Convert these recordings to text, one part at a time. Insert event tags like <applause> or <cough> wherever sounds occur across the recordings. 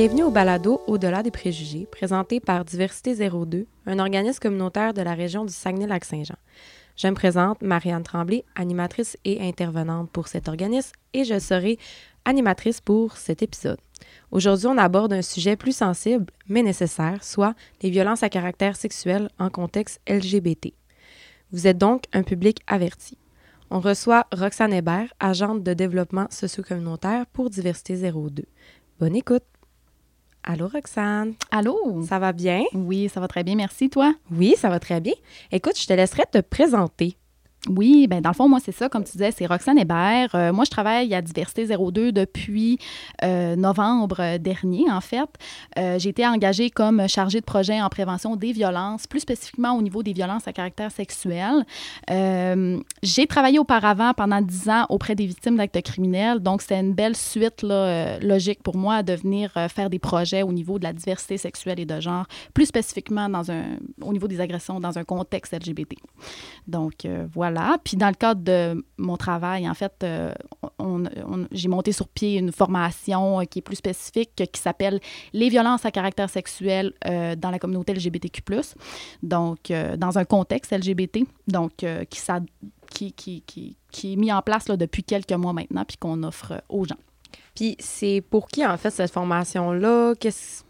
Bienvenue au balado Au-delà des préjugés, présenté par Diversité 02, un organisme communautaire de la région du Saguenay-Lac-Saint-Jean. Je me présente Marianne Tremblay, animatrice et intervenante pour cet organisme, et je serai animatrice pour cet épisode. Aujourd'hui, on aborde un sujet plus sensible, mais nécessaire, soit les violences à caractère sexuel en contexte LGBT. Vous êtes donc un public averti. On reçoit Roxane Hébert, agente de développement socio-communautaire pour Diversité 02. Bonne écoute! Allô, Roxane. Allô? Ça va bien? Oui, ça va très bien. Merci, toi? Oui, ça va très bien. Écoute, je te laisserai te présenter. Oui, ben dans le fond, moi, c'est ça, comme tu disais, c'est Roxane Hébert. Euh, moi, je travaille à Diversité 02 depuis euh, novembre dernier, en fait. Euh, j'ai été engagée comme chargée de projet en prévention des violences, plus spécifiquement au niveau des violences à caractère sexuel. j'ai travaillé auparavant pendant dix ans auprès des victimes d'actes criminels, donc c'est une belle suite logique pour moi de venir faire des projets au niveau de la diversité sexuelle et de genre, plus spécifiquement dans un, au niveau des agressions dans un contexte LGBT. Donc, voilà puis dans le cadre de mon travail, en fait, euh, j'ai monté sur pied une formation euh, qui est plus spécifique, qui s'appelle Les violences à caractère sexuel euh, dans la communauté LGBTQ+, donc dans un contexte LGBT, donc qui, qui, qui, qui, est mis en place là, depuis quelques mois maintenant, puis qu'on offre aux gens. Puis c'est pour qui, en fait, cette formation-là? Qu'est-ce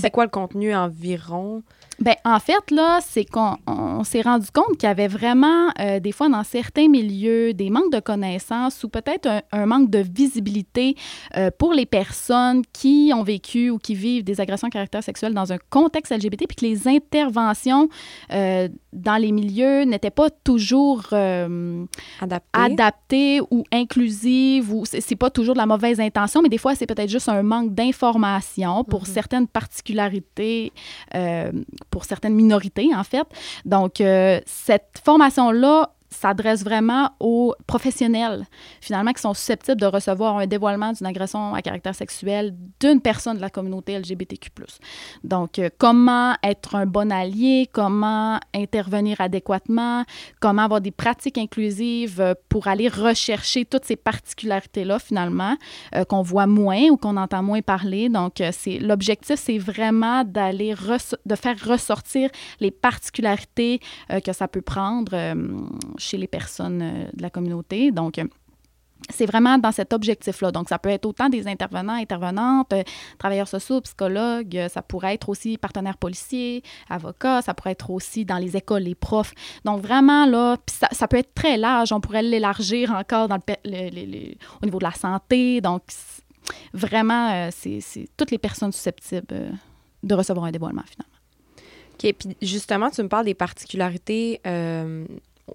c'est quoi le contenu environ? Ben, en fait, là, c'est qu'on s'est rendu compte qu'il y avait vraiment, euh, des fois, dans certains milieux, des manques de connaissances ou peut-être un, manque de visibilité euh, pour les personnes qui ont vécu ou qui vivent des agressions à caractère sexuel dans un contexte LGBT, puis que les interventions euh, dans les milieux n'étaient pas toujours adaptées. adaptées. ou inclusives, ou c'est pas toujours de la mauvaise intention, mais des fois, c'est peut-être juste un manque d'information pour mm-hmm. certaines particularités pour certaines minorités, en fait. Donc, euh, cette formation-là s'adresse vraiment aux professionnels, finalement, qui sont susceptibles de recevoir un dévoilement d'une agression à caractère sexuel d'une personne de la communauté LGBTQ. Donc, euh, comment être un bon allié, comment intervenir adéquatement, comment avoir des pratiques inclusives euh, pour aller rechercher toutes ces particularités-là, finalement, euh, qu'on voit moins ou qu'on entend moins parler. Donc, c'est l'objectif, c'est vraiment d'aller de faire ressortir les particularités que ça peut prendre chez les personnes euh, de la communauté. Donc, euh, c'est vraiment dans cet objectif-là. Donc, ça peut être autant des intervenants, intervenantes, euh, travailleurs sociaux, psychologues, ça pourrait être aussi partenaires policiers, avocats, ça pourrait être aussi dans les écoles, les profs. Donc, vraiment, là, ça, peut être très large. On pourrait l'élargir encore dans le, au niveau de la santé. Donc, vraiment, c'est toutes les personnes susceptibles de recevoir un dévoilement, finalement. OK. Puis, justement, tu me parles des particularités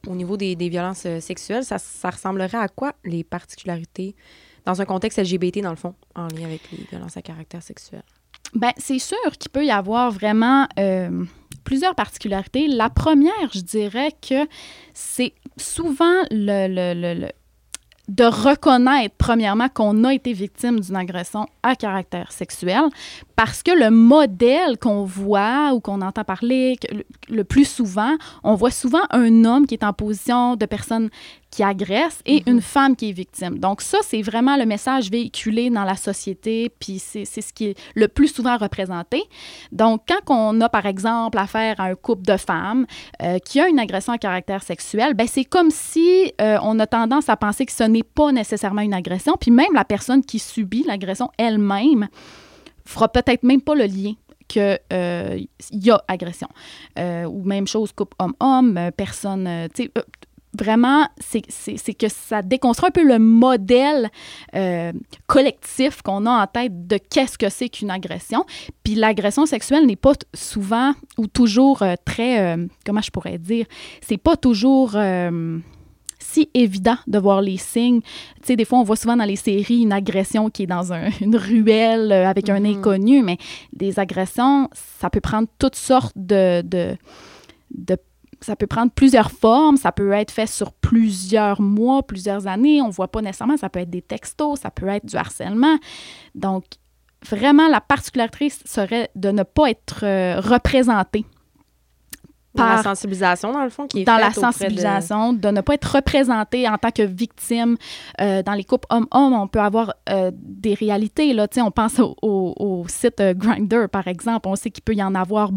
au niveau des, violences euh, sexuelles, ça, ressemblerait à quoi les particularités dans un contexte LGBT, dans le fond, en lien avec les violences à caractère sexuel? Bien, c'est sûr qu'il peut y avoir vraiment euh, plusieurs particularités. La première, je dirais que c'est souvent le, de reconnaître, premièrement, qu'on a été victime d'une agression à caractère sexuel, parce que le modèle qu'on voit ou qu'on entend parler le, plus souvent, on voit souvent un homme qui est en position de personne qui agresse et mhm. une femme qui est victime. Donc ça, c'est vraiment le message véhiculé dans la société, puis c'est ce qui est le plus souvent représenté. Donc quand on a, par exemple, affaire à un couple de femmes euh, qui a une agression à caractère sexuel, ben c'est comme si euh, on a tendance à penser que ce n'est pas nécessairement une agression, puis même la personne qui subit l'agression elle-même fera peut-être même pas le lien qu'il euh, y a agression. ou même chose, couple homme-homme, personne, tu sais, vraiment, c'est que ça déconstruit un peu le modèle euh, collectif qu'on a en tête de qu'est-ce que c'est qu'une agression. Puis l'agression sexuelle n'est pas souvent ou toujours euh, très, euh, comment je pourrais dire, c'est pas toujours si évident de voir les signes. Tu sais, des fois, on voit souvent dans les séries une agression qui est dans <laughs> une ruelle avec un mm-hmm. inconnu, mais des agressions, ça peut prendre toutes sortes de, de, de ça peut prendre plusieurs formes, ça peut être fait sur plusieurs mois, plusieurs années, on ne voit pas nécessairement, ça peut être des textos, ça peut être du harcèlement. Donc, vraiment, la particularité serait de ne pas être euh, Dans la sensibilisation, dans le fond, qui est dans la de- sensibilisation, de... ne pas être représenté en tant que victime. Euh, dans les couples hommes-hommes, on peut avoir euh, des réalités. Là. On pense au, au- au site euh, Grindr, par exemple. On sait qu'il peut y en avoir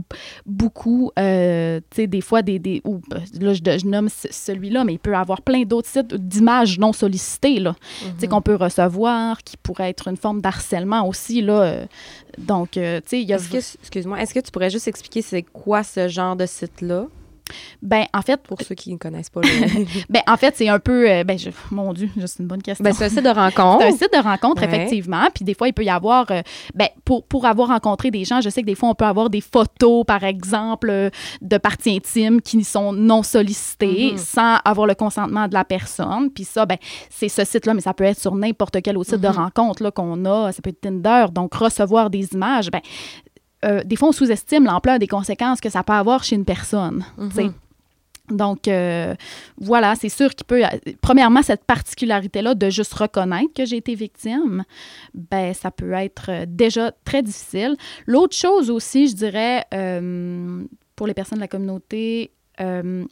beaucoup. euh, tu sais, des fois, des, des, ou, euh, là, je, je nomme ce- celui-là, mais il peut y avoir plein d'autres sites d'images non sollicitées. Là. Sais, Mhm. qu'on peut recevoir, qui pourrait être une forme d'harcèlement aussi. Là. Donc, euh, tu sais, il y a... Est-ce que, excuse-moi, est-ce que tu pourrais juste expliquer c'est quoi ce genre de site-là? Ben, en fait, pour ceux qui ne connaissent pas le. <laughs> ben, en fait, c'est un peu... euh, ben, je- mon Dieu, c'est une bonne question. ben, c'est un site de rencontre. <laughs> C'est un site de rencontre, Ouais. effectivement. Puis des fois, il peut y avoir, euh, ben, pour, pour avoir rencontré des gens, je sais que des fois, on peut avoir des photos, par exemple, de parties intimes qui sont non sollicitées Mhm. sans avoir le consentement de la personne. Puis ça, ben, c'est ce site-là, mais ça peut être sur n'importe quel autre site de Mhm. rencontre qu'on a. Ça peut être Tinder. Donc, recevoir des images, ben, euh, des fois, on sous-estime l'ampleur des conséquences que ça peut avoir chez une personne. Mhm. Donc, euh, voilà, c'est sûr qu'il peut. Premièrement, cette particularité-là de juste reconnaître que j'ai été victime, ben, ça peut être euh, déjà très difficile. L'autre chose aussi, je dirais, euh, pour les personnes de la communauté, euh,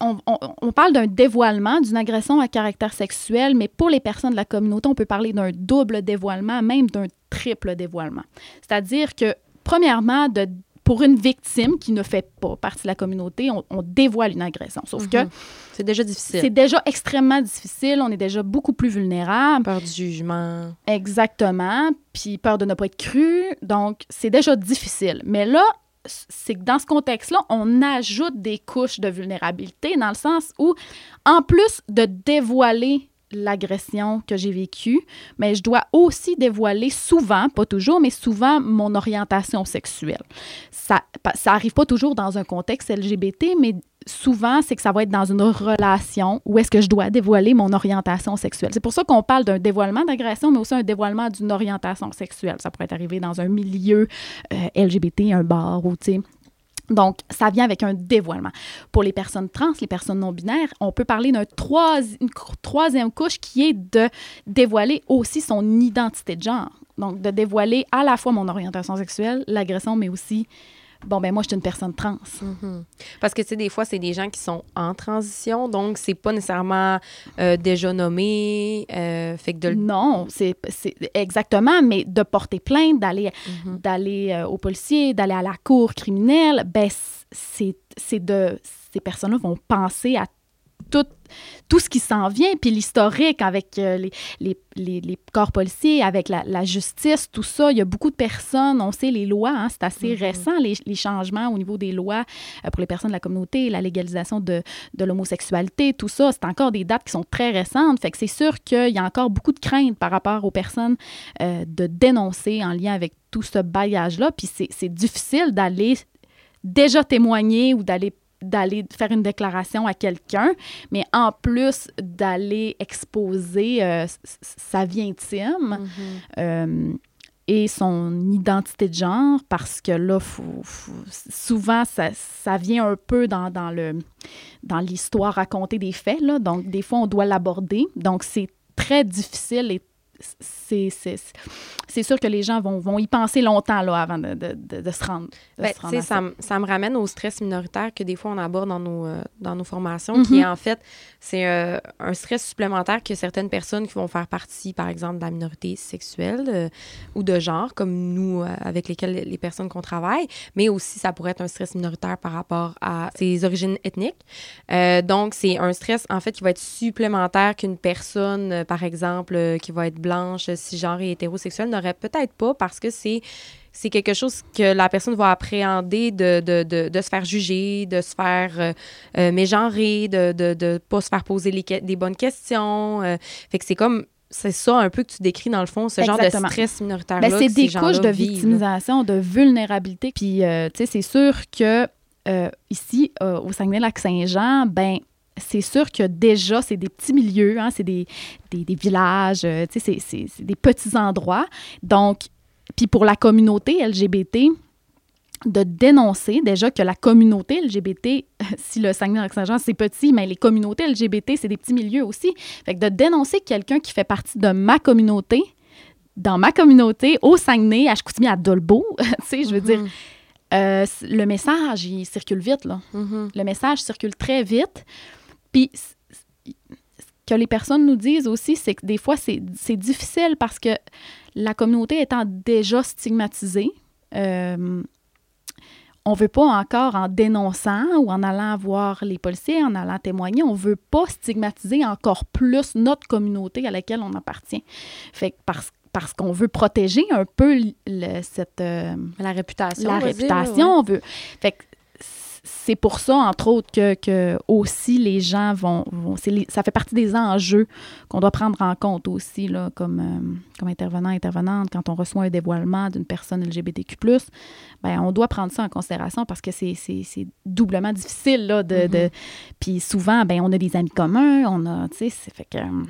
on, on- on parle d'un dévoilement, d'une agression à caractère sexuel, mais pour les personnes de la communauté, on peut parler d'un double dévoilement, même d'un triple dévoilement. C'est-à-dire que, premièrement, de, pour une victime qui ne fait pas partie de la communauté, on, on dévoile une agression. Sauf que Mhm. C'est déjà difficile. c'est déjà extrêmement difficile, on est déjà beaucoup plus vulnérable. Peur du jugement. Exactement. Puis peur de ne pas être cru. Donc, c'est déjà difficile. Mais là, c'est que dans ce contexte-là, on ajoute des couches de vulnérabilité dans le sens où, en plus de dévoiler l'agression que j'ai vécue, mais je dois aussi dévoiler souvent, pas toujours, mais souvent mon orientation sexuelle. Ça, ça arrive pas toujours dans un contexte LGBT, mais souvent, c'est que ça va être dans une relation où est-ce que je dois dévoiler mon orientation sexuelle. C'est pour ça qu'on parle d'un dévoilement d'agression, mais aussi un dévoilement d'une orientation sexuelle. Ça pourrait arrivé dans un milieu euh, LGBT, un bar ou, tu sais, donc, ça vient avec un dévoilement. Pour les personnes trans, les personnes non-binaires, on peut parler d'une troisième couche qui est de dévoiler aussi son identité de genre. Donc, de dévoiler à la fois mon orientation sexuelle, l'agression, mais aussi, bon, ben moi, je suis une personne trans. Mhm. Parce que, tu sais, des fois, c'est des gens qui sont en transition, donc c'est pas nécessairement euh, déjà nommé. euh, fait que de. Non, c'est exactement, mais de porter plainte, d'aller Mhm. d'aller euh, au policier, d'aller à la cour criminelle, ben c'est de ces personnes-là vont penser à tout, tout ce qui s'en vient, puis l'historique avec euh, les, les, les, les corps policiers, avec la, la justice, tout ça. Il y a beaucoup de personnes, on sait les lois, hein, c'est assez Mhm. récent, les, les changements au niveau des lois euh, pour les personnes de la communauté, la légalisation de, de l'homosexualité, tout ça, c'est encore des dates qui sont très récentes. Fait que c'est sûr qu'il y a encore beaucoup de craintes par rapport aux personnes euh, de dénoncer en lien avec tout ce bagage-là. Puis c'est c'est difficile d'aller déjà témoigner ou d'aller d'aller faire une déclaration à quelqu'un, mais en plus d'aller exposer euh, sa vie intime Mhm. euh, et son identité de genre, parce que là, faut- faut- souvent, ça, ça vient un peu dans, dans le dans l'histoire racontée des faits, là. donc des fois, on doit l'aborder. Donc, c'est très difficile et c'est, sûr que les gens vont, vont y penser longtemps là, avant de, de, de- de se rendre. Ben, se rendre ça. ça, me- ça me ramène au stress minoritaire que des fois on aborde dans nos, euh, dans nos formations, qui Mhm. est en fait, c'est euh, un stress supplémentaire que certaines personnes qui vont faire partie, par exemple, de la minorité sexuelle euh, ou de genre, comme nous, avec lesquelles les- personnes qu'on travaille, mais aussi ça pourrait être un stress minoritaire par rapport à ses origines ethniques. Donc, c'est un stress, en fait, qui va être supplémentaire qu'une personne, par exemple, qui va être blanche, cisgenre et hétérosexuelle n'aurait peut-être pas parce que c'est c'est quelque chose que la personne va appréhender de, de, de, de se faire juger, de se faire euh, euh, mégenrer, de ne de, de pas se faire poser les bonnes questions. euh. fait que c'est comme, c'est ça un peu que tu décris dans le fond, ce genre de stress minoritaire-là. Ben, c'est des couches de vivent, victimisation, de vulnérabilité. Puis, euh, tu sais, c'est sûr que euh, ici, euh, au Saguenay-Lac-Saint-Jean, ben c'est sûr que déjà, c'est des petits milieux, hein, c'est des, des, des villages, euh, c'est- c'est c'est des petits endroits. Donc, puis pour la communauté LGBT, de dénoncer déjà que la communauté LGBT, <laughs> si le Saguenay-Lac-Saint-Jean, c'est petit, mais les communautés LGBT, c'est des petits milieux aussi. Fait que de dénoncer quelqu'un qui fait partie de ma communauté, dans ma communauté, au Saguenay, à Chicoutimi, à Dolbeau, <laughs> tu sais, je veux dire, Mhm. euh, le message, il circule vite, là. Mhm. Le message circule très vite. Puis, ce que les personnes nous disent aussi, c'est que des fois, c'est difficile parce que la communauté étant déjà stigmatisée, euh, on veut pas encore, en dénonçant ou en allant voir les policiers, en allant témoigner, on veut pas stigmatiser encore plus notre communauté à laquelle on appartient. Fait que parce parce qu'on veut protéger un peu le- cette euh, La réputation. la dire, réputation, on veut. Fait que c'est pour ça, entre autres, que, que aussi les gens vont. les- ça fait partie des enjeux qu'on doit prendre en compte aussi, là, comme, euh, comme intervenant, intervenante, quand on reçoit un dévoilement d'une personne LGBTQ, ben, on doit prendre ça en considération parce que c'est, c'est, c'est doublement difficile. Là, de, de- Puis souvent, ben, on a des amis communs, on a. Tu sais, c'est fait que. euh,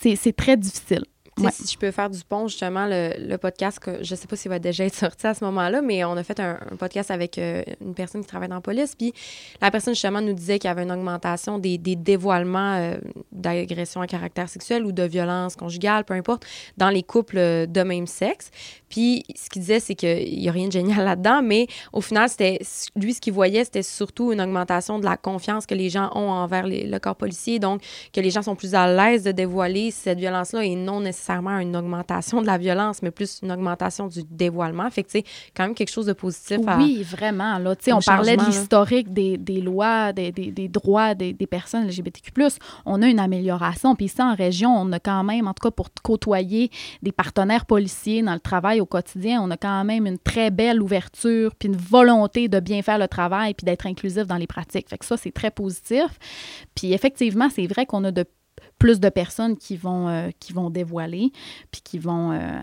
C'est, c'est très difficile. Si je peux faire du pont, justement, le, podcast, que je sais pas s'il va déjà être sorti à ce moment-là, mais on a fait un, podcast avec euh, une personne qui travaille dans la police. Puis la personne, justement, nous disait qu'il y avait une augmentation des, dévoilements euh, d'agressions à caractère sexuel ou de violence conjugale, peu importe, dans les couples euh, de même sexe. Puis ce qu'il disait, c'est qu'il n'y a rien de génial là-dedans, mais au final, c'était lui, ce qu'il voyait, c'était surtout une augmentation de la confiance que les gens ont envers le corps policier. Donc, que les gens sont plus à l'aise de dévoiler cette violence-là et non nécessairement une augmentation de la violence, mais plus une augmentation du dévoilement. Fait que, c'est quand même quelque chose de positif à... Oui, vraiment. Là, Tu on parlait de l'historique des, des lois, des, des- des droits des, personnes LGBTQ. On a une amélioration. Puis ici, en région, on a quand même, en tout cas pour côtoyer des partenaires policiers dans le travail au quotidien, on a quand même une très belle ouverture, puis une volonté de bien faire le travail, puis d'être inclusif dans les pratiques. Fait que ça, c'est très positif. Puis effectivement, c'est vrai qu'on a de plus de personnes qui vont, euh, qui vont dévoiler, puis qui vont, euh,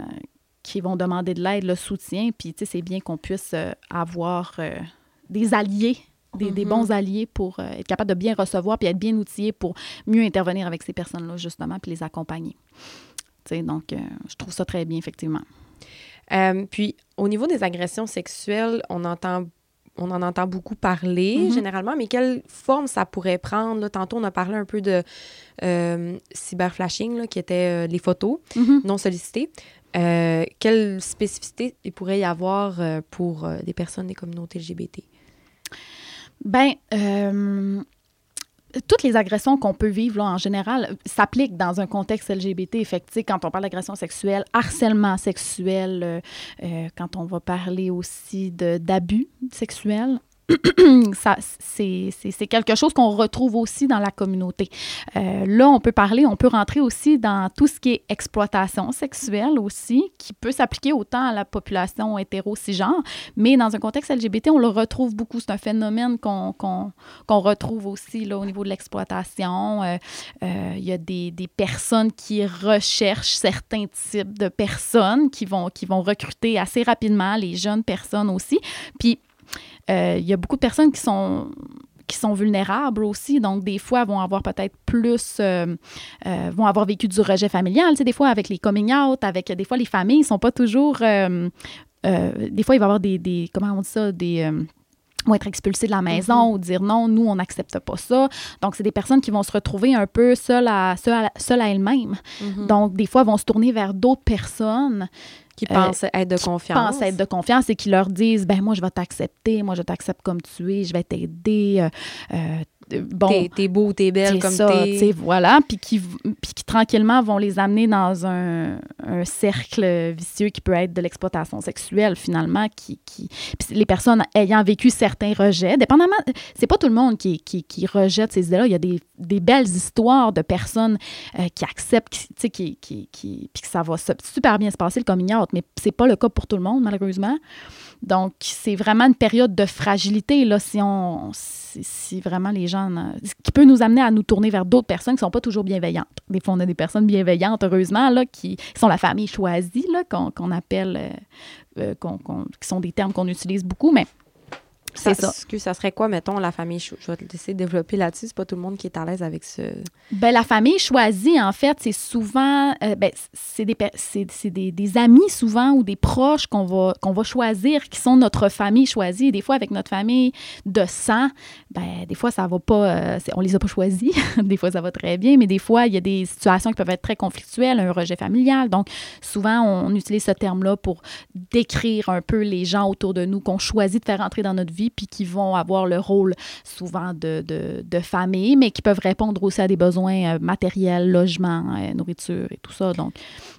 qui vont demander de l'aide, le soutien. Puis, tu sais, c'est bien qu'on puisse euh, avoir des alliés, des, des Mhm. bons alliés pour être capable de bien recevoir puis être bien outillé pour mieux intervenir avec ces personnes-là, justement, puis les accompagner. Tu sais, donc, je trouve ça très bien, effectivement. Puis, au niveau des agressions sexuelles, on entend on en entend beaucoup parler Mhm. généralement, mais quelle forme ça pourrait prendre? là? Tantôt, on a parlé un peu de euh, cyberflashing, là, qui était euh, les photos Mhm. non sollicitées. Euh, quelle spécificité il pourrait y avoir euh, pour des personnes des communautés LGBT? Ben, toutes les agressions qu'on peut vivre, là, en général, s'appliquent dans un contexte LGBT. Sais, quand on parle d'agression sexuelle, harcèlement sexuel, euh, euh, quand on va parler aussi d'abus sexuels, <clears throat> c'est, quelque chose qu'on retrouve aussi dans la communauté. Euh, là, on peut parler, on peut rentrer aussi dans tout ce qui est exploitation sexuelle aussi, qui peut s'appliquer autant à la population hétéro-cisgenre, mais dans un contexte LGBT, on le retrouve beaucoup. C'est un phénomène qu'on retrouve aussi là, au niveau de l'exploitation. Euh, euh, Il y a des, des personnes qui recherchent certains types de personnes qui vont, qui vont recruter assez rapidement, les jeunes personnes aussi. Puis, euh, il y a beaucoup de personnes qui sont qui sont vulnérables aussi. Donc, des fois, vont avoir peut-être plus, euh, euh, vont avoir vécu du rejet familial. Tu sais, des fois, avec les coming out, avec des fois, les familles ne sont pas toujours. euh, des fois, il va y avoir des, des- comment on dit ça, des. Vont être expulsés de la maison ou dire non, nous, on n'accepte pas ça. Donc, c'est des personnes qui vont se retrouver un peu seules à, seules à, seules à elles-mêmes. Donc, des fois, vont se tourner vers d'autres personnes Qui Euh, pensent être de qui confiance. pensent être de confiance et qui leur disent ben moi je vais t'accepter, moi je t'accepte comme tu es, je vais t'aider. euh, euh, bon, T'es, beau, t'es belle c'est comme ça, t'es. voilà, puis qui, puis qui tranquillement vont les amener dans un, un cercle vicieux qui peut être de l'exploitation sexuelle finalement, qui, qui puis les personnes ayant vécu certains rejets, dépendamment, c'est pas tout le monde qui, qui, qui rejette ces idées-là, il y a des, des belles histoires de personnes euh, qui acceptent, qui, tu sais, qui, qui, qui- puis que ça va super bien se passer le coming out, mais c'est pas le cas pour tout le monde malheureusement. Donc, c'est vraiment une période de fragilité, là, si on si, vraiment les gens... Ce qui peut nous amener à nous tourner vers d'autres personnes qui ne sont pas toujours bienveillantes. Des fois, on a des personnes bienveillantes, heureusement, là, qui sont la famille choisie, là, qu'on appelle... euh, euh, qu'on- qui sont des termes qu'on utilise beaucoup, mais C'est ça. Que ça serait quoi, mettons, la famille Je vais te laisser développer là-dessus. C'est pas tout le monde qui est à l'aise avec ce. Ben, la famille choisie, en fait, c'est souvent, euh, ben, c'est des, des, des amis souvent ou des proches qu'on va, qu'on va choisir qui sont notre famille choisie. Des fois, avec notre famille de sang, ben, des fois, ça va pas, euh, on les a pas choisis. <laughs> des fois, ça va très bien, mais des fois, il y a des situations qui peuvent être très conflictuelles, un rejet familial. Donc, souvent, on, on utilise ce terme-là pour décrire un peu les gens autour de nous qu'on choisit de faire entrer dans notre vie, puis qui vont avoir le rôle souvent de, de, de famille, mais qui peuvent répondre aussi à des besoins euh, matériels, logement, euh, nourriture et tout ça. Donc,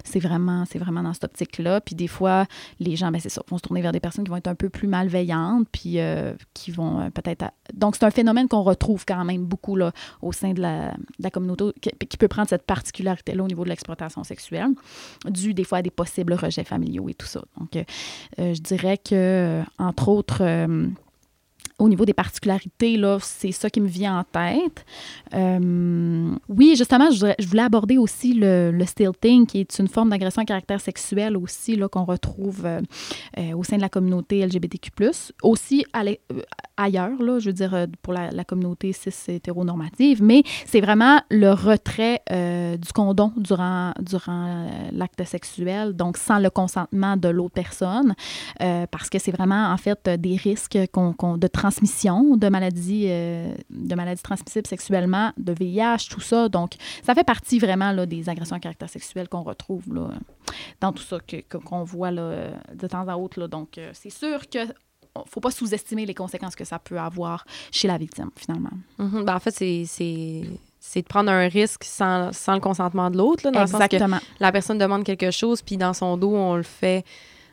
c'est vraiment, vraiment dans cette optique-là. Puis des fois, les gens, ben c'est ça, vont se tourner vers des personnes qui vont être un peu plus malveillantes, puis euh, qui vont peut-être... Donc, c'est un phénomène qu'on retrouve quand même beaucoup là, au sein de la, communauté, qui, peut prendre cette particularité-là au niveau de l'exploitation sexuelle, dû des fois à des possibles rejets familiaux et tout ça. Donc, je dirais que, entre autres... au niveau des particularités, là, c'est ça qui me vient en tête. Euh, oui, justement, je, voulais aborder aussi le, le qui est une forme d'agression à caractère sexuel aussi, là, qu'on retrouve euh, euh, au sein de la communauté LGBTQ+. Aussi ailleurs, là, je veux dire, pour la, communauté cis hétéronormative, mais c'est vraiment le retrait du condom durant, durant l'acte sexuel, donc sans le consentement de l'autre personne, parce que c'est vraiment, en fait, des risques qu'on- de transmission de maladies, euh, de maladies transmissibles sexuellement, de VIH, tout ça. Donc, ça fait partie vraiment là, des agressions à caractère sexuel qu'on retrouve là, dans tout ça, que- qu'on voit là, de temps à autre. Là. Donc, euh, c'est sûr que faut pas sous-estimer les conséquences que ça peut avoir chez la victime, finalement. Mhm. Ben, en fait, c'est- de prendre un risque sans, sans le consentement de l'autre, dans le sens que Exactement. la personne demande quelque chose, puis dans son dos, on le fait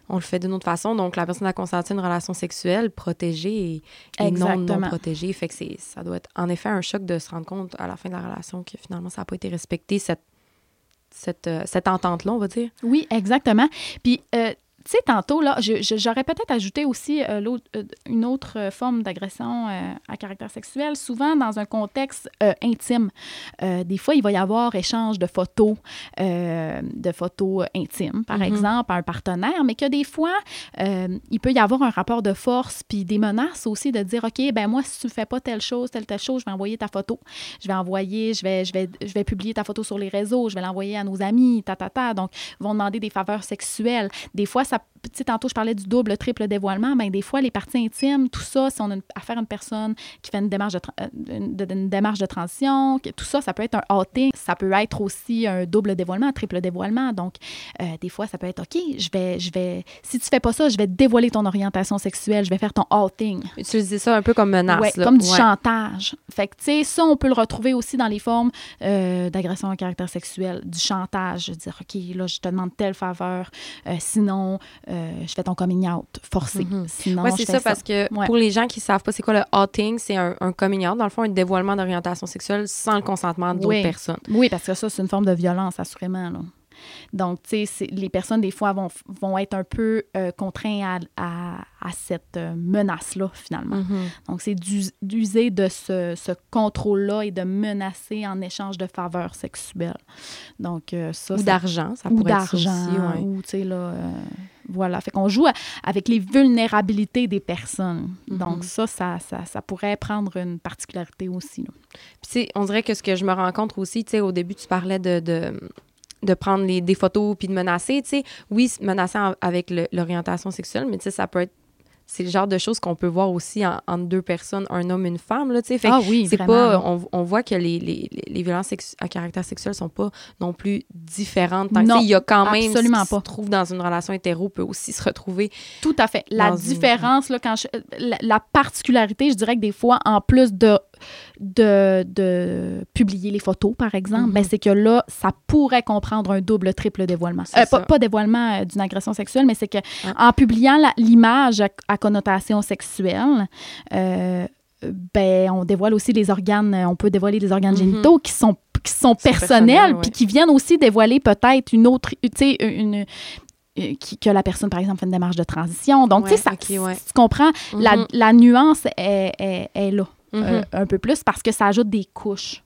on le fait d'une autre façon. Donc, la personne a consenti une relation sexuelle protégée et, et non non protégée. Fait que c'est- ça doit être en effet un choc de se rendre compte à la fin de la relation que finalement, ça n'a pas été respecté, cette, cette, euh, cette entente-là, on va dire. Oui, exactement. Puis, euh, tu sais, tantôt, là, j'aurais peut-être ajouté aussi euh, l'autre- euh, une autre euh, forme d'agression euh, à caractère sexuel, souvent dans un contexte intime. Des fois, il va y avoir échange de photos, de photos intimes, par Mhm. exemple, à un partenaire, mais que des fois, il peut y avoir un rapport de force, puis des menaces aussi de dire, OK, ben moi, si tu ne fais pas telle chose, telle, telle chose, je vais envoyer ta photo. Je vais envoyer, je vais, je vais, je vais publier ta photo sur les réseaux, je vais l'envoyer à nos amis, ta, ta, ta. Donc, ils vont demander des faveurs sexuelles. Des fois, ça, tu sais, tantôt, je parlais du double, triple dévoilement. Ben, des fois, les parties intimes, tout ça, si on a une- affaire à une personne qui fait une démarche de, tra- euh, une, de- une démarche de transition, que- tout ça, ça peut être un outing. Ça peut être aussi un double dévoilement, un triple dévoilement. Donc, euh, des fois, ça peut être OK, je vais, je vais, si tu fais pas ça, je vais dévoiler ton orientation sexuelle, je vais faire ton outing. Utiliser ça un peu comme menace. Ouais, là. comme du Ouais. chantage. Fait que, tu sais, ça, on peut le retrouver aussi dans les formes euh, d'agression à caractère sexuel, du chantage. Dire, OK, là, je te demande telle faveur, euh, sinon, euh, je fais ton coming out forcé. Oui, je c'est ça, parce que Ouais. pour les gens qui savent pas c'est quoi le outing, c'est un, un coming out, dans le fond, un dévoilement d'orientation sexuelle sans le consentement d'autres Oui. personnes. Oui, parce que ça, c'est une forme de violence, assurément. Là. Donc, tu sais, les personnes, des fois, vont, vont être un peu euh, contraintes à, à- à cette euh, menace-là, finalement. Mhm. Donc, c'est d'us- d'user de ce, ce contrôle-là et de menacer en échange de faveurs sexuelles. Donc, euh, ça, Ou c'est- d'argent, ça ou pourrait être ça d'argent, ouais. ou, tu sais, là, euh, voilà. Fait qu'on joue à- avec les vulnérabilités des personnes. Mhm. Donc, ça, ça, ça, ça pourrait prendre une particularité aussi. Puis, on dirait que ce que je me rencontre aussi, tu sais, au début, tu parlais de, de, de prendre les, des photos puis de menacer, tu sais. Oui, en- avec l'orientation sexuelle, mais tu sais, ça peut être. C'est le genre de choses qu'on peut voir aussi en- entre deux personnes, un homme, une femme, là, tu sais. Fait que Ah oui, c'est pas. On, on voit que les, les, les violences à caractère sexuel sont pas non plus différentes. Tant que, Non, sais, il y a quand même. absolument ce qui pas. se trouve dans une relation hétéro peut aussi se retrouver. Tout à fait. La une- différence, là, quand je- la, la particularité, je dirais que des fois, en plus de, de, de publier les photos, par exemple, Mhm. ben, c'est que là, ça pourrait comprendre un double, triple dévoilement. Euh, pas, pas dévoilement euh, d'une agression sexuelle, mais c'est que Ah. en publiant l'image à, à connotation sexuelle, euh, ben, on dévoile aussi les organes, on peut dévoiler les organes Mhm. génitaux qui sont qui sont personnels, ouais. puis qui viennent aussi dévoiler peut-être une autre, tu sais, une, que la personne, par exemple, fait une démarche de transition. Donc, tu sais, ça, Ouais, ok, ouais. tu comprends, la, Mhm. la nuance est, est- est là, Mhm. euh, un peu plus, parce que ça ajoute des couches,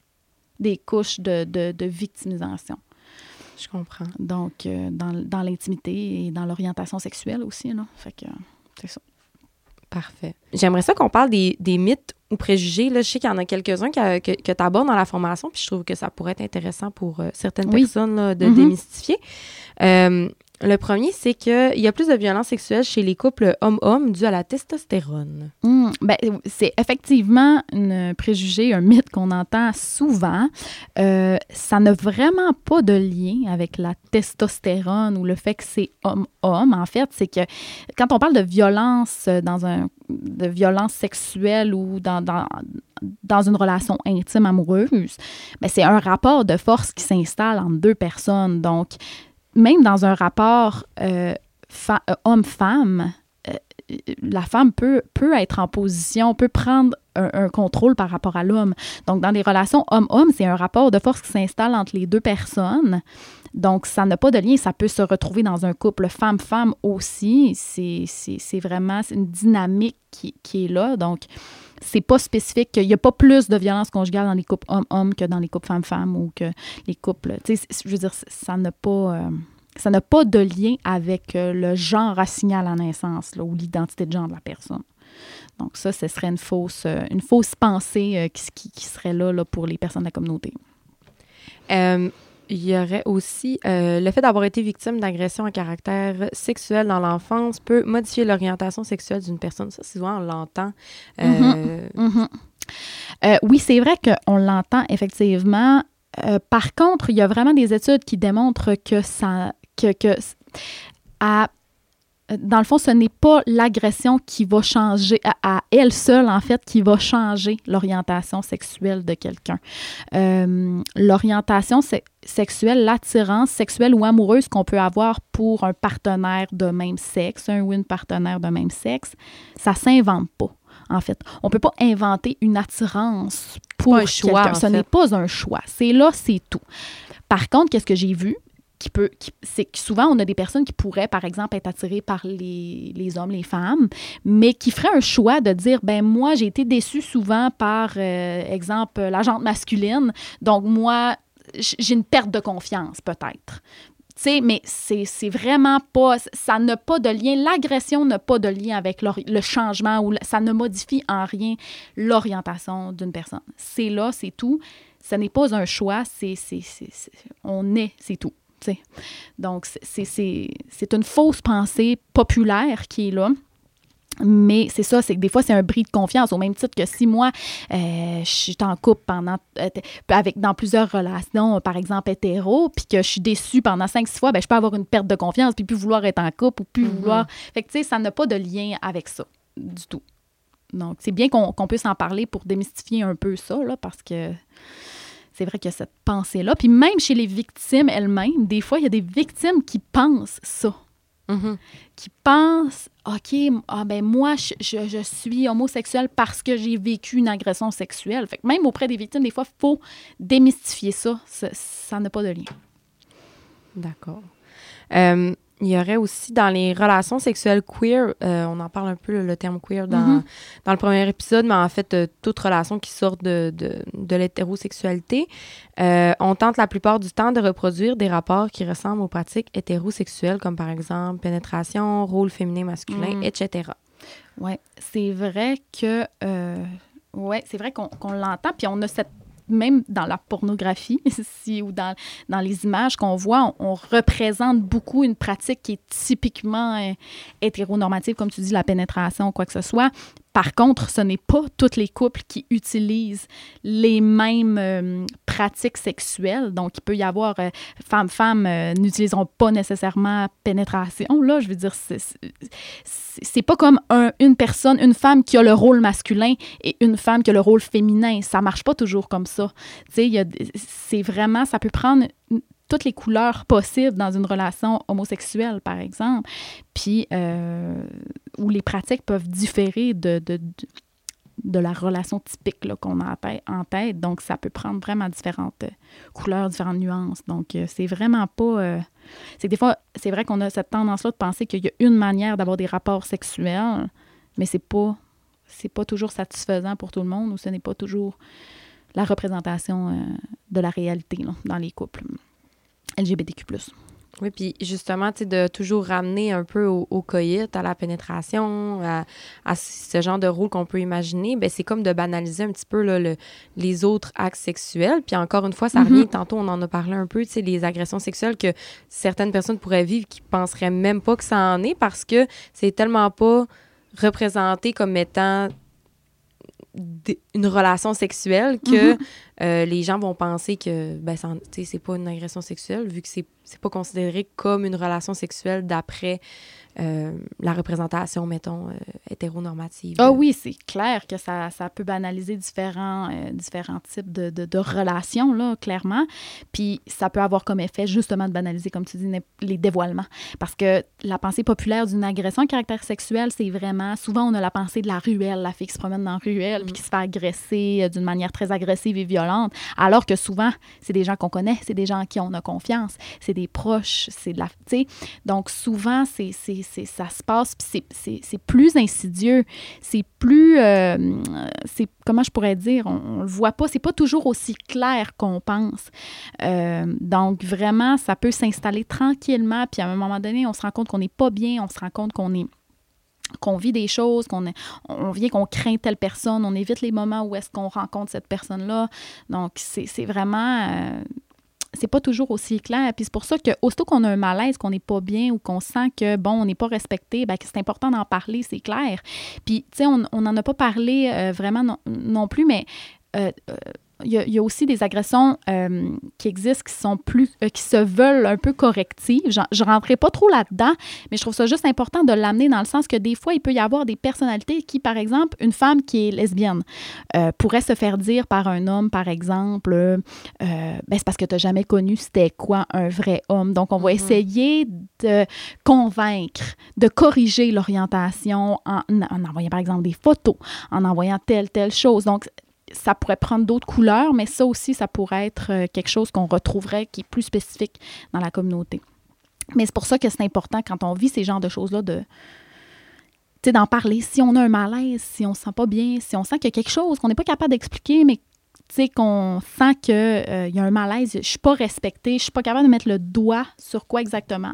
des couches de, de- de victimisation. Je comprends. Donc, euh, dans, dans l'intimité et dans l'orientation sexuelle aussi, là. Fait que, euh, c'est ça. Parfait. J'aimerais ça qu'on parle des, des mythes ou préjugés. Là, je sais qu'il y en a quelques-uns que, que, que tu abordes dans la formation, puis je trouve que ça pourrait être intéressant pour euh, certaines Oui. personnes là, de Mhm. démystifier. Le premier, c'est qu'il y a plus de violence sexuelle chez les couples hommes-hommes dû à la testostérone. Hmm, ben, c'est effectivement un préjugé, un mythe qu'on entend souvent. Euh, ça n'a vraiment pas de lien avec la testostérone ou le fait que c'est homme-homme. En fait, c'est que quand on parle de violence euh, dans un de violence sexuelle ou dans, dans, dans une relation intime amoureuse, ben, c'est un rapport de force qui s'installe entre deux personnes. Donc, même dans un rapport euh, euh, homme-femme, euh, la femme peut, peut être en position, peut prendre un, contrôle par rapport à l'homme. Donc, dans les relations homme-homme, c'est un rapport de force qui s'installe entre les deux personnes. Donc, ça n'a pas de lien. Ça peut se retrouver dans un couple femme-femme aussi. C'est vraiment une dynamique qui, qui est là. Donc, c'est pas spécifique. Il n'y a pas plus de violence conjugale dans les couples homme-homme que dans les couples femme-femme ou que les couples. Je veux dire, ça n'a pas. euh, ça n'a pas de lien avec euh, le genre assignal à la naissance là, ou l'identité de genre de la personne. Donc ça, ce serait une fausse, euh, une fausse pensée qui, qui- qui serait là, là pour les personnes de la communauté. Il y aurait aussi euh, le fait d'avoir été victime d'agressions à caractère sexuel dans l'enfance peut modifier l'orientation sexuelle d'une personne. Ça, souvent, on l'entend. Euh, Mhm. Euh, oui, c'est vrai qu'on l'entend effectivement. Par contre, il y a vraiment des études qui démontrent que ça, que, que à, dans le fond, ce n'est pas l'agression qui va changer, à, à elle seule, en fait, qui va changer l'orientation sexuelle de quelqu'un. Euh, l'orientation se- sexuelle, l'attirance sexuelle ou amoureuse qu'on peut avoir pour un partenaire de même sexe, un ou une partenaire de même sexe, ça s'invente pas en fait. On ne peut pas inventer une attirance pour un choix, Ce n'est pas un choix. C'est là, c'est tout. Par contre, qu'est-ce que j'ai vu? Qui peut, qui- c'est souvent, on a des personnes qui pourraient, par exemple, être attirées par les, les hommes, les femmes, mais qui feraient un choix de dire, ben moi, j'ai été déçue souvent par, euh, exemple, la jante masculine, donc moi, j'ai une perte de confiance, peut-être. Tu sais, mais c'est c'est vraiment pas, ça n'a pas de lien, l'agression n'a pas de lien avec le changement ou ça ne modifie en rien l'orientation d'une personne. C'est là, c'est tout. Ce n'est pas un choix, c'est- c'est- on est, c'est tout. Donc, c'est- une fausse pensée populaire qui est là. Mais c'est ça, c'est que des fois, c'est un bris de confiance, au même titre que si moi, euh, je suis en couple pendant, euh, avec, dans plusieurs relations, par exemple hétéro, puis que je suis déçue pendant 5-6 fois, ben, je peux avoir une perte de confiance, puis plus vouloir être en couple, ou plus Mhm. vouloir. Fait que, tu sais, ça n'a pas de lien avec ça, du tout. Donc, c'est bien qu'on qu'on puisse en parler pour démystifier un peu ça, là, parce que c'est vrai qu'il y a cette pensée-là. Puis même chez les victimes elles-mêmes, des fois, il y a des victimes qui pensent ça mhm. qui pensent OK, ah ben moi, je, je- je suis homosexuel parce que j'ai vécu une agression sexuelle. Fait que même auprès des victimes, des fois, il faut démystifier ça. Ça ça n'a pas de lien. D'accord. Euh, il y aurait aussi dans les relations sexuelles queer, euh, on en parle un peu le, le terme queer dans, Mhm. dans le premier épisode, mais en fait, euh, toute relation qui sort de, de, de l'hétérosexualité, euh, on tente la plupart du temps de reproduire des rapports qui ressemblent aux pratiques hétérosexuelles, comme par exemple pénétration, rôle féminin-masculin, Mhm. etc. Oui, c'est vrai que. ouais, c'est vrai qu'on qu'on l'entend. Puis on a cette. Même dans la pornographie <laughs> ou dans, les images qu'on voit, on, on représente beaucoup une pratique qui est typiquement euh, hétéronormative, comme tu dis, la pénétration ou quoi que ce soit. Par contre, ce n'est pas tous les couples qui utilisent les mêmes euh, pratiques sexuelles. Donc, il peut y avoir euh, femmes-femmes euh, n'utiliseront pas nécessairement pénétration. Là, je veux dire, c'est- pas comme un- une personne, une femme qui a le rôle masculin et une femme qui a le rôle féminin. Ça marche pas toujours comme ça. C'est vraiment, ça peut prendre toutes les couleurs possibles dans une relation homosexuelle, par exemple. Puis, euh, où les pratiques peuvent différer de, de, de, la relation typique qu'on a en tête-. Donc, ça peut prendre vraiment différentes euh, couleurs, différentes nuances. Donc, euh, c'est vraiment pas... c'est que des fois, c'est vrai qu'on a cette tendance-là de penser qu'il y a une manière d'avoir des rapports sexuels, mais c'est pas c'est pas toujours satisfaisant pour tout le monde ou ce n'est pas toujours la représentation de la réalité dans les couples LGBTQ+. Oui, puis justement, tu sais, de toujours ramener un peu au, au coït, à la pénétration, à, à ce genre de rôle qu'on peut imaginer, ben c'est comme de banaliser un petit peu là, le, les autres actes sexuels. Puis encore une fois, ça Mhm. revient, tantôt on en a parlé un peu, tu sais, les agressions sexuelles que certaines personnes pourraient vivre qui penseraient même pas que ça en est parce que c'est tellement pas représenté comme étant une relation sexuelle que Mhm. euh, les gens vont penser que ben, c'est pas une agression sexuelle vu que c'est c'est pas considéré comme une relation sexuelle d'après euh, la représentation, mettons, euh, hétéronormative. Ah oui, c'est clair que ça, ça peut banaliser différents, euh, différents types de, de- de relations, là, clairement. Puis ça peut avoir comme effet justement de banaliser, comme tu dis, les dévoilements. Parce que la pensée populaire d'une agression à caractère sexuel, c'est vraiment, souvent on a la pensée de la ruelle, la fille qui se promène dans la ruelle, puis qui se fait agresser euh, d'une manière très agressive et violente, alors que souvent, c'est des gens qu'on connaît, c'est des gens en qui on a confiance, c'est des proches, c'est de la... Tu sais, donc souvent, c'est- ça se passe, puis c'est, plus insidieux, c'est plus... euh, c'est, comment je pourrais dire, on, on le voit pas, c'est pas toujours aussi clair qu'on pense. Euh, donc vraiment, ça peut s'installer tranquillement, puis à un moment donné, on se rend compte qu'on n'est pas bien, on se rend compte qu'on est qu'on vit des choses, qu'on on vient qu'on craint telle personne, on évite les moments où est-ce qu'on rencontre cette personne-là. Donc, c'est c'est vraiment... euh, c'est pas toujours aussi clair. Puis c'est pour ça que aussitôt qu'on a un malaise, qu'on n'est pas bien ou qu'on sent que, bon, on n'est pas respecté, que c'est important d'en parler, c'est clair. Puis, tu sais, on n'en a pas parlé euh, vraiment non, non plus, mais euh, euh, il y, a, il y a aussi des agressions euh, qui existent qui sont plus, euh, qui se veulent un peu correctives. Je ne rentrerai pas trop là-dedans, mais je trouve ça juste important de l'amener dans le sens que des fois, il peut y avoir des personnalités qui, par exemple, une femme qui est lesbienne euh, pourrait se faire dire par un homme, par exemple, ben, c'est parce que tu n'as jamais connu c'était quoi un vrai homme. Donc, on va Mhm. essayer de convaincre, de corriger l'orientation en, en envoyant, par exemple, des photos, en envoyant telle, telle chose. Donc, ça pourrait prendre d'autres couleurs, mais ça aussi, ça pourrait être euh, quelque chose qu'on retrouverait qui est plus spécifique dans la communauté. Mais c'est pour ça que c'est important quand on vit ces genres de choses-là de d'en parler. Si on a un malaise, si on se sent pas bien, si on sent qu'il y a quelque chose qu'on n'est pas capable d'expliquer, mais qu'on sent qu'il euh, y a un malaise, je suis pas respectée, je suis pas capable de mettre le doigt sur quoi exactement.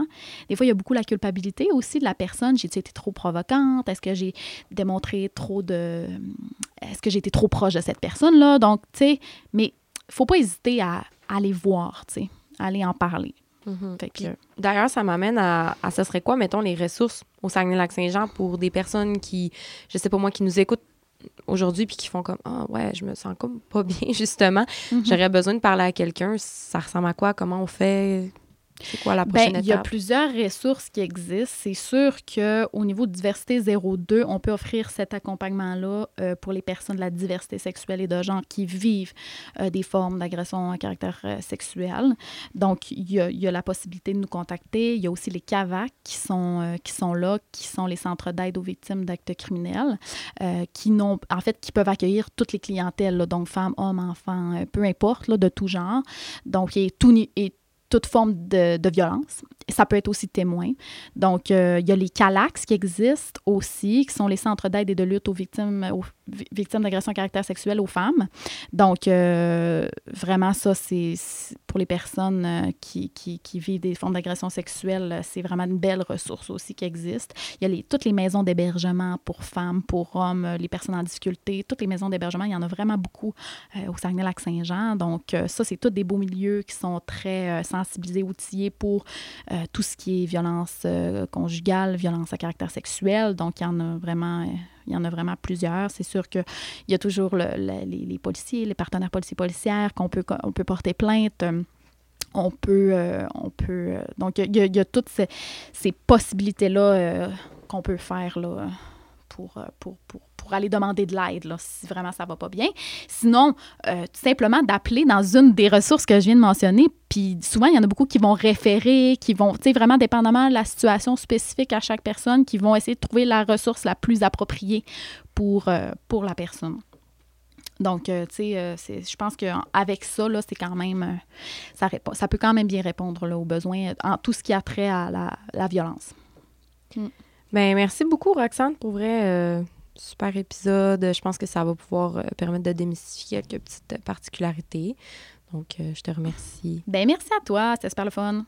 Des fois, il y a beaucoup la culpabilité aussi de la personne. J'ai-tu été trop provocante? Est-ce que j'ai démontré trop de... Est-ce que j'ai été trop proche de cette personne-là? Donc, tu sais, mais faut pas hésiter à, à aller voir, tu sais, aller en parler. Mhm. Que, D'ailleurs, ça m'amène à, à ce serait quoi, mettons, les ressources au Saguenay-Lac-Saint-Jean pour des personnes qui, je sais pas moi, qui nous écoutent aujourd'hui puis qui font comme ah ouais je me sens comme pas <laughs> bien justement. J'aurais besoin de parler à quelqu'un. Ça ressemble à quoi? Comment on fait? C'est quoi la Ben, prochaine il y a plusieurs ressources qui existent. C'est sûr qu'au niveau de diversité 02, on peut offrir cet accompagnement-là euh, pour les personnes de la diversité sexuelle et de genre qui vivent euh, des formes d'agression à caractère euh, sexuel. Donc, il y, a, il y a la possibilité de nous contacter. Il y a aussi les CAVAC qui sont, qui sont là, qui sont les centres d'aide aux victimes d'actes criminels, qui n'ont, en fait, qui peuvent accueillir toutes les clientèles, là, donc femmes, hommes, enfants, peu importe, là, de tout genre. Donc, il tout, et toute forme de, violence. Ça peut être aussi témoin. Donc, euh, il y a les CALAX qui existent aussi, qui sont les centres d'aide et de lutte aux victimes, victimes d'agression à caractère sexuel aux femmes. Donc, euh, vraiment, ça, c'est pour les personnes euh, qui, vivent des formes d'agression sexuelle, c'est vraiment une belle ressource aussi qui existe. Il y a toutes les maisons d'hébergement pour femmes, pour hommes, les personnes en difficulté, toutes les maisons d'hébergement, il y en a vraiment beaucoup au Saguenay-Lac-Saint-Jean. Donc, ça, c'est tous des beaux milieux qui sont très sensibilisés, outillés pour euh, tout ce qui est violence euh, conjugale, violence à caractère sexuel. Donc, il y en a vraiment, il y en a vraiment plusieurs. C'est sûr qu'il y a toujours le- le- les, policiers, les partenaires policiers policières qu'on peut, peut porter plainte. on peut, euh, on peut. donc, il y, a- toutes ces, possibilités-là qu'on peut faire là, pour, euh, pour, pour, pour aller demander de l'aide là, si vraiment ça va pas bien. Sinon, euh, tout simplement d'appeler dans une des ressources que je viens de mentionner. Puis souvent, il y en a beaucoup qui vont référer, qui vont, tu sais, vraiment dépendamment de la situation spécifique à chaque personne, qui vont essayer de trouver la ressource la plus appropriée pour, euh, pour la personne. Donc, tu sais, je pense qu'avec ça, là, c'est quand même, ça, répond, ça peut quand même bien répondre là, aux besoins en tout ce qui a trait à la, la violence. Bien, merci beaucoup, Roxane, pour vrai. Euh, super épisode. Je pense que ça va pouvoir euh, permettre de démystifier quelques petites particularités. Donc, euh, je te remercie. Ben merci à toi. C'était super le fun.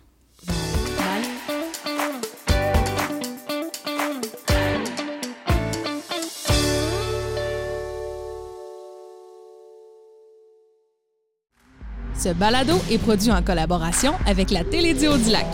Ce balado est produit en collaboration avec la Télédio du Lac.